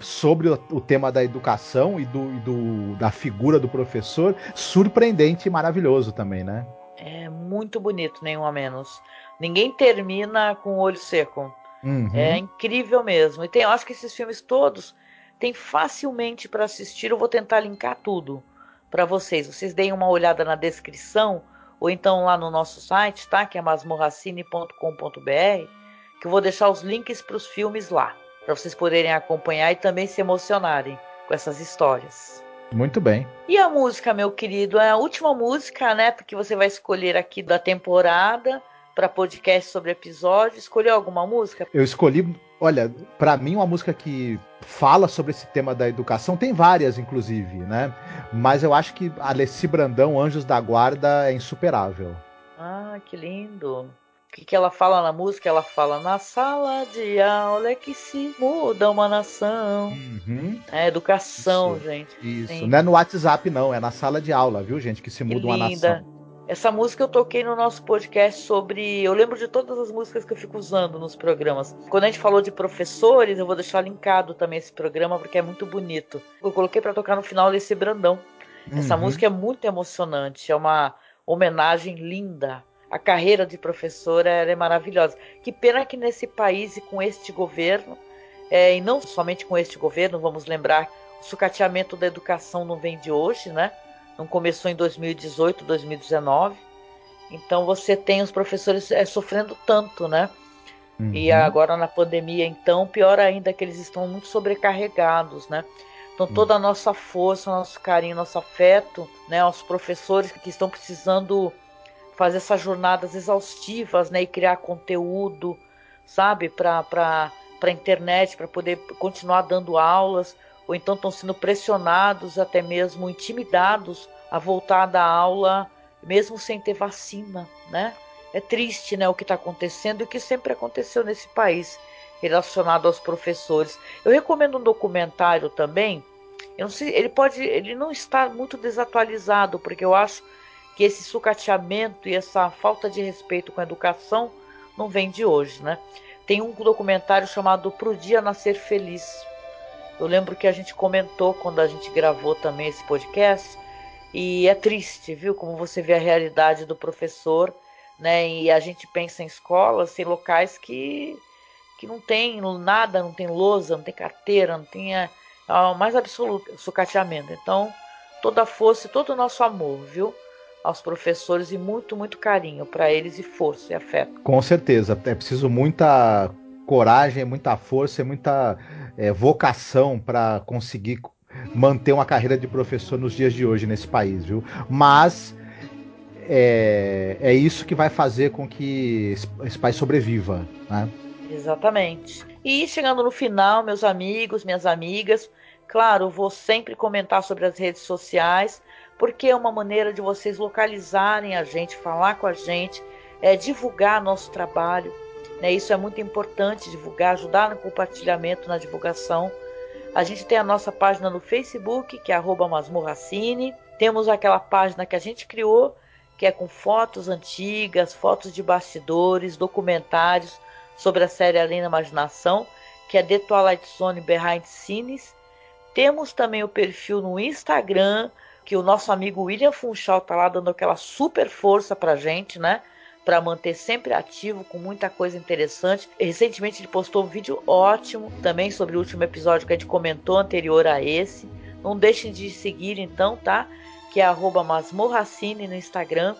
sobre o, o, tema da educação e, do, e do, da figura do professor, surpreendente e maravilhoso também, né? É muito bonito, Nenhum a Menos. Ninguém termina com o olho seco. Uhum. É incrível mesmo. E tem, eu acho que esses filmes todos tem facilmente para assistir. Eu vou tentar linkar tudo para vocês. Vocês deem uma olhada na descrição ou então lá no nosso site, tá? Que é masmorracine.com.br, que eu vou deixar os links para os filmes lá, para vocês poderem acompanhar e também se emocionarem com essas histórias. Muito bem. E a música, meu querido, é a última música, né? Porque você vai escolher aqui da temporada para podcast sobre episódio. Escolheu alguma música? Eu escolhi, olha, para mim uma música que fala sobre esse tema da educação, tem várias inclusive, né? Mas eu acho que Alessi Brandão, Anjos da Guarda é insuperável. Ah, que lindo que, que ela fala na música? Ela fala na sala de aula é que se muda uma nação. Uhum. É educação, isso, gente. Isso. Sim. Não é no WhatsApp, não, é na sala de aula, viu, gente? Que se muda que uma nação. Essa música eu toquei no nosso podcast sobre. Eu lembro de todas as músicas que eu fico usando nos programas. Quando a gente falou de professores, eu vou deixar linkado também esse programa porque é muito bonito. Eu coloquei para tocar no final desse Brandão. Essa uhum. música é muito emocionante, é uma homenagem linda a carreira de professora é maravilhosa. Que pena que nesse país e com este governo, é, e não somente com este governo, vamos lembrar, o sucateamento da educação não vem de hoje, né? Não começou em 2018, 2019. Então você tem os professores é, sofrendo tanto, né? Uhum. E agora na pandemia, então, pior ainda que eles estão muito sobrecarregados, né? Então toda a nossa força, nosso carinho, nosso afeto, né, aos professores que estão precisando fazer essas jornadas exaustivas, né, e criar conteúdo, sabe, para para internet, para poder continuar dando aulas, ou então estão sendo pressionados, até mesmo intimidados a voltar da aula, mesmo sem ter vacina, né? É triste, né, o que está acontecendo e o que sempre aconteceu nesse país relacionado aos professores. Eu recomendo um documentário também. Sei, ele pode, ele não está muito desatualizado, porque eu acho que esse sucateamento e essa falta de respeito com a educação não vem de hoje, né? Tem um documentário chamado Pro Dia Nascer Feliz. Eu lembro que a gente comentou quando a gente gravou também esse podcast e é triste, viu, como você vê a realidade do professor, né? E a gente pensa em escolas, em locais que que não tem nada, não tem lousa, não tem carteira, não tem a, a mais absoluto sucateamento. Então, toda a força e todo o nosso amor, viu? aos professores e muito, muito carinho para eles e força e afeto. Com certeza, é preciso muita coragem, muita força e muita é, vocação para conseguir manter uma carreira de professor nos dias de hoje nesse país, viu? Mas é, é isso que vai fazer com que esse país sobreviva, né? Exatamente. E chegando no final, meus amigos, minhas amigas, claro, vou sempre comentar sobre as redes sociais porque é uma maneira de vocês localizarem a gente, falar com a gente, é, divulgar nosso trabalho. Né? Isso é muito importante, divulgar, ajudar no compartilhamento, na divulgação. A gente tem a nossa página no Facebook, que é masmorracine. Temos aquela página que a gente criou, que é com fotos antigas, fotos de bastidores, documentários sobre a série Além da Imaginação, que é The Twilight Zone Behind Scenes. Temos também o perfil no Instagram, que o nosso amigo William Funchal tá lá dando aquela super força pra gente, né? Para manter sempre ativo com muita coisa interessante. Recentemente ele postou um vídeo ótimo também sobre o último episódio que a gente comentou anterior a esse. Não deixem de seguir então, tá? Que é masmorracine no Instagram.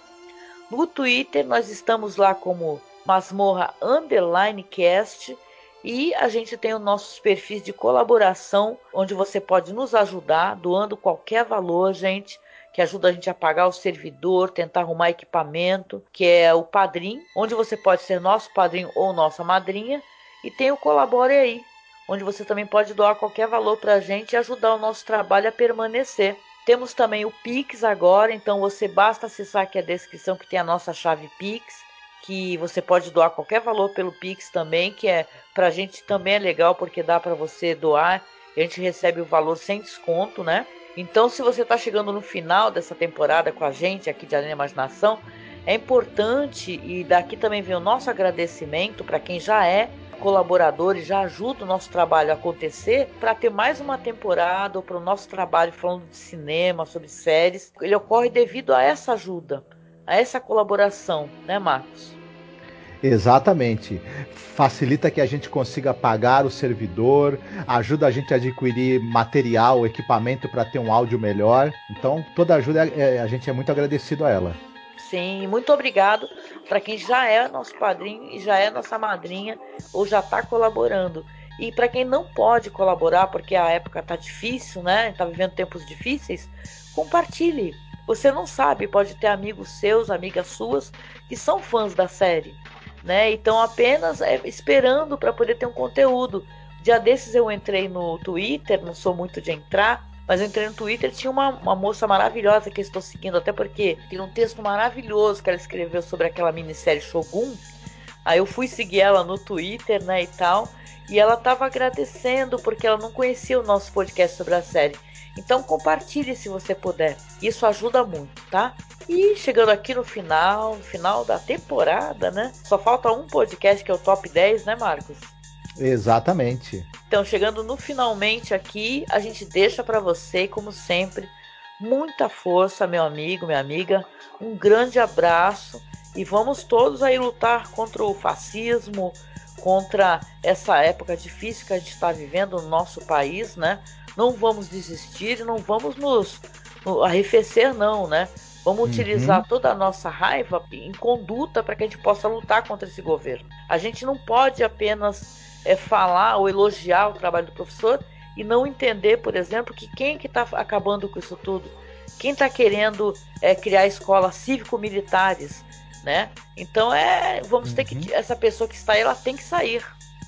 No Twitter nós estamos lá como masmorra underline cast e a gente tem os nossos perfis de colaboração, onde você pode nos ajudar, doando qualquer valor, gente, que ajuda a gente a pagar o servidor, tentar arrumar equipamento, que é o Padrim, onde você pode ser nosso padrinho ou nossa madrinha. E tem o Colabore aí, onde você também pode doar qualquer valor para a gente e ajudar o nosso trabalho a permanecer. Temos também o Pix agora, então você basta acessar aqui a descrição que tem a nossa chave Pix que você pode doar qualquer valor pelo Pix também, que é pra gente também é legal porque dá para você doar a gente recebe o valor sem desconto, né? Então, se você está chegando no final dessa temporada com a gente aqui de Além da Imaginação, é importante e daqui também vem o nosso agradecimento para quem já é colaborador e já ajuda o nosso trabalho a acontecer para ter mais uma temporada ou para o nosso trabalho falando de cinema, sobre séries. Ele ocorre devido a essa ajuda, a essa colaboração, né, Marcos? Exatamente. Facilita que a gente consiga pagar o servidor, ajuda a gente a adquirir material, equipamento para ter um áudio melhor. Então, toda ajuda é, a gente é muito agradecido a ela. Sim, muito obrigado para quem já é nosso padrinho e já é nossa madrinha ou já está colaborando. E para quem não pode colaborar porque a época está difícil, né? Está vivendo tempos difíceis, compartilhe. Você não sabe, pode ter amigos seus, amigas suas que são fãs da série né? Então apenas é, esperando para poder ter um conteúdo. Dia desses eu entrei no Twitter, não sou muito de entrar, mas eu entrei no Twitter tinha uma, uma moça maravilhosa que eu estou seguindo, até porque tem um texto maravilhoso que ela escreveu sobre aquela minissérie Shogun. Aí eu fui seguir ela no Twitter, né, e tal, e ela estava agradecendo porque ela não conhecia o nosso podcast sobre a série. Então compartilhe se você puder. Isso ajuda muito, tá? E chegando aqui no final, no final da temporada, né? Só falta um podcast que é o top 10, né, Marcos? Exatamente. Então, chegando no finalmente aqui, a gente deixa para você, como sempre, muita força, meu amigo, minha amiga. Um grande abraço e vamos todos aí lutar contra o fascismo, contra essa época difícil que a gente está vivendo no nosso país, né? Não vamos desistir, não vamos nos arrefecer, não, né? Vamos uhum. utilizar toda a nossa raiva em conduta para que a gente possa lutar contra esse governo. A gente não pode apenas é, falar ou elogiar o trabalho do professor e não entender, por exemplo, que quem que está acabando com isso tudo? Quem está querendo é, criar escolas cívico-militares, né? Então é, vamos uhum. ter que uhum. essa pessoa que está aí, ela tem que sair.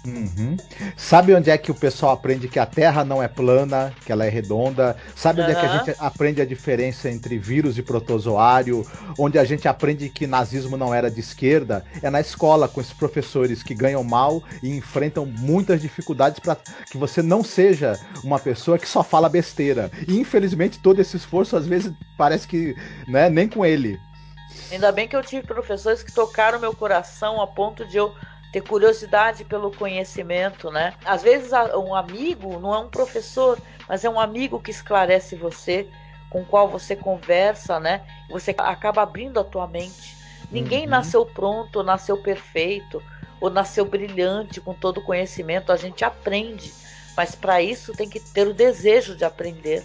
Uhum. Sabe onde é que o pessoal aprende que a Terra não é plana, que ela é redonda? Sabe onde uhum. é que a gente aprende a diferença entre vírus e protozoário? Onde a gente aprende que nazismo não era de esquerda? É na escola, com esses professores que ganham mal e enfrentam muitas dificuldades para que você não seja uma pessoa que só fala besteira. E infelizmente todo esse esforço às vezes parece que né, nem com ele. Ainda bem que eu tive professores que tocaram meu coração a ponto de eu ter curiosidade pelo conhecimento, né? Às vezes um amigo não é um professor, mas é um amigo que esclarece você, com o qual você conversa, né? Você acaba abrindo a tua mente. Ninguém uhum. nasceu pronto, nasceu perfeito, ou nasceu brilhante com todo o conhecimento. A gente aprende, mas para isso tem que ter o desejo de aprender,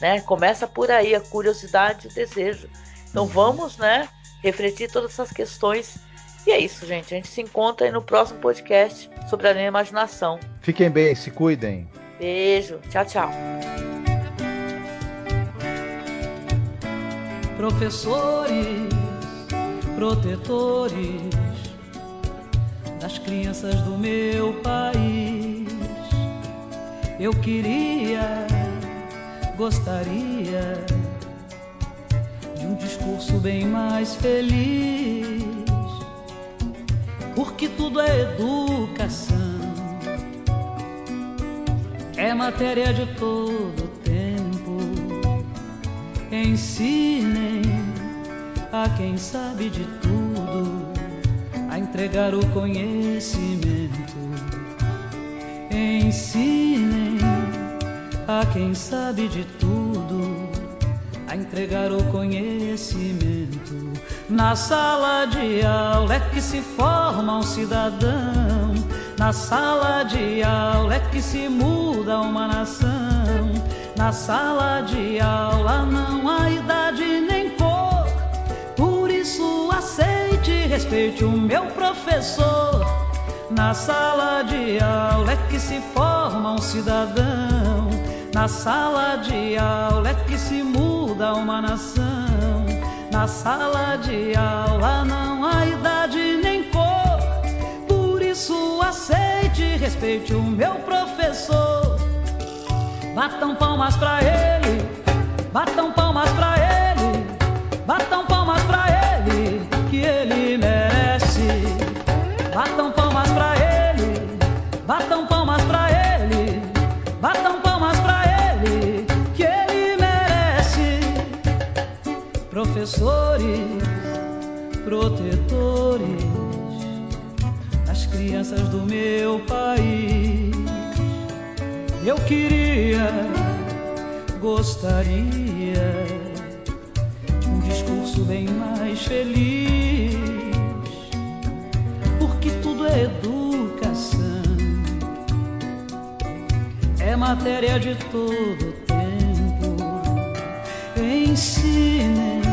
né? Começa por aí a curiosidade e o desejo. Então uhum. vamos, né? Refletir todas essas questões e é isso, gente. A gente se encontra aí no próximo podcast sobre a minha imaginação. Fiquem bem, se cuidem. Beijo. Tchau, tchau. Professores, protetores das crianças do meu país. Eu queria, gostaria de um discurso bem mais feliz porque tudo é educação. É matéria de todo tempo. Ensinem a quem sabe de tudo a entregar o conhecimento. Ensinem a quem sabe de tudo a entregar o conhecimento. Na sala de aula é que se forma um cidadão. Na sala de aula é que se muda uma nação. Na sala de aula não há idade nem cor. Por isso aceite e respeite o meu professor. Na sala de aula é que se forma um cidadão. Na sala de aula é que se muda uma nação. Na sala de aula não há idade nem cor. Por isso aceite e respeite o meu professor. Batam palmas pra ele, batam palmas pra ele, batam palmas pra ele, professores, protetores das crianças do meu país. Eu queria, gostaria de um discurso bem mais feliz, porque tudo é educação, é matéria de todo tempo. Ensinem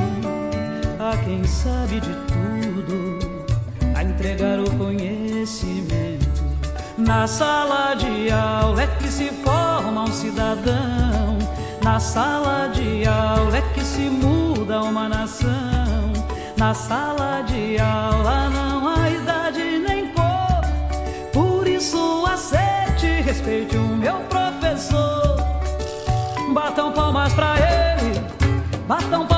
a quem sabe de tudo, a entregar o conhecimento. Na sala de aula é que se forma um cidadão, na sala de aula é que se muda uma nação. Na sala de aula não há idade nem cor, por isso aceite e respeite o meu professor. Batam palmas pra ele, batam